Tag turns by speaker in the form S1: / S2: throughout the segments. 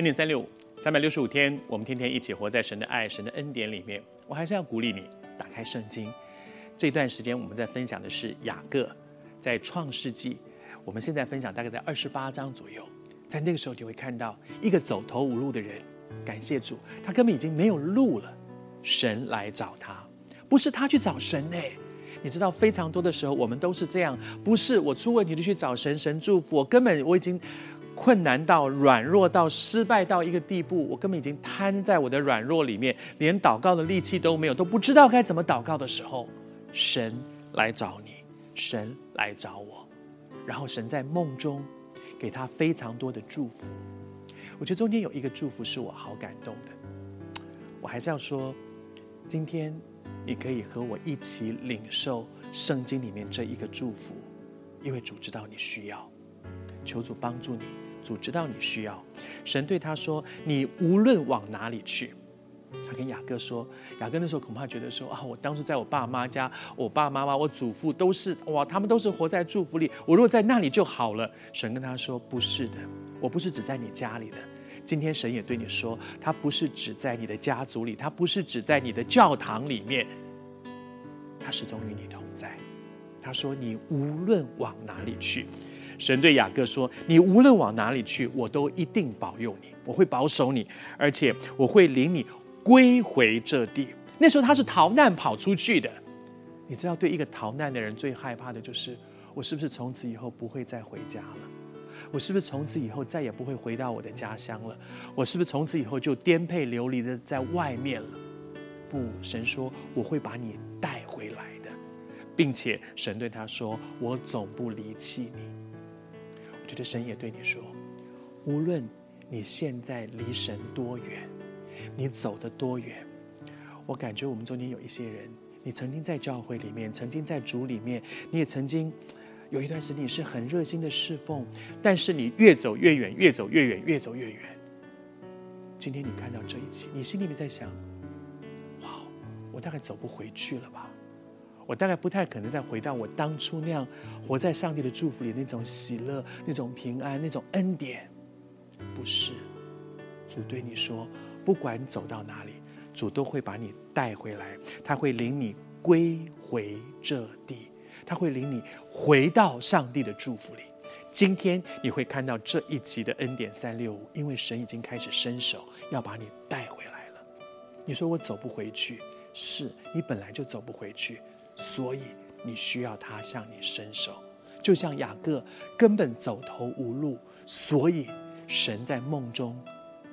S1: 恩典三六五，三百六十五天，我们天天一起活在神的爱、神的恩典里面。我还是要鼓励你打开圣经。这段时间我们在分享的是雅各，在创世纪，我们现在分享大概在二十八章左右。在那个时候，你会看到一个走投无路的人，感谢主，他根本已经没有路了。神来找他，不是他去找神呢。你知道，非常多的时候，我们都是这样，不是我出问题就去找神，神祝福我，根本我已经。困难到软弱到失败到一个地步，我根本已经瘫在我的软弱里面，连祷告的力气都没有，都不知道该怎么祷告的时候，神来找你，神来找我，然后神在梦中给他非常多的祝福。我觉得中间有一个祝福是我好感动的，我还是要说，今天你可以和我一起领受圣经里面这一个祝福，因为主知道你需要，求主帮助你。主知道你需要，神对他说：“你无论往哪里去。”他跟雅各说：“雅各那时候恐怕觉得说啊，我当初在我爸妈家，我爸爸妈妈、我祖父都是哇，他们都是活在祝福里。我如果在那里就好了。”神跟他说：“不是的，我不是只在你家里的。今天神也对你说，他不是只在你的家族里，他不是只在你的教堂里面，他始终与你同在。”他说：“你无论往哪里去。”神对雅各说：“你无论往哪里去，我都一定保佑你，我会保守你，而且我会领你归回这地。”那时候他是逃难跑出去的。你知道，对一个逃难的人最害怕的就是：我是不是从此以后不会再回家了？我是不是从此以后再也不会回到我的家乡了？我是不是从此以后就颠沛流离的在外面了？不，神说我会把你带回来的，并且神对他说：“我总不离弃你。”觉得神也对你说，无论你现在离神多远，你走得多远，我感觉我们中间有一些人，你曾经在教会里面，曾经在主里面，你也曾经有一段时间你是很热心的侍奉，但是你越走越远，越走越远，越走越远。今天你看到这一集，你心里面在想：哇，我大概走不回去了吧？我大概不太可能再回到我当初那样活在上帝的祝福里那种喜乐、那种平安、那种恩典。不是，主对你说，不管走到哪里，主都会把你带回来，他会领你归回这地，他会领你回到上帝的祝福里。今天你会看到这一集的恩典三六五，因为神已经开始伸手要把你带回来了。你说我走不回去，是你本来就走不回去。所以你需要他向你伸手，就像雅各根本走投无路，所以神在梦中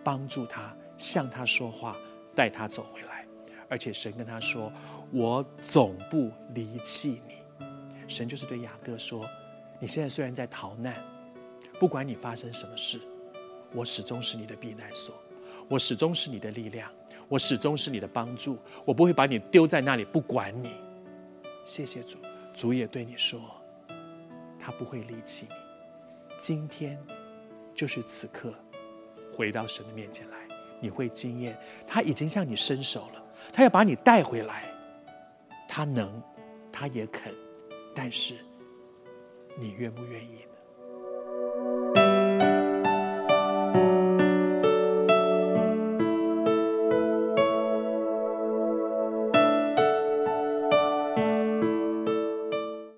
S1: 帮助他，向他说话，带他走回来。而且神跟他说：“我总不离弃你。”神就是对雅各说：“你现在虽然在逃难，不管你发生什么事，我始终是你的避难所，我始终是你的力量，我始终是你的帮助，我不会把你丢在那里不管你。”谢谢主，主也对你说，他不会离弃你。今天就是此刻，回到神的面前来，你会惊艳他已经向你伸手了，他要把你带回来。他能，他也肯，但是你愿不愿意？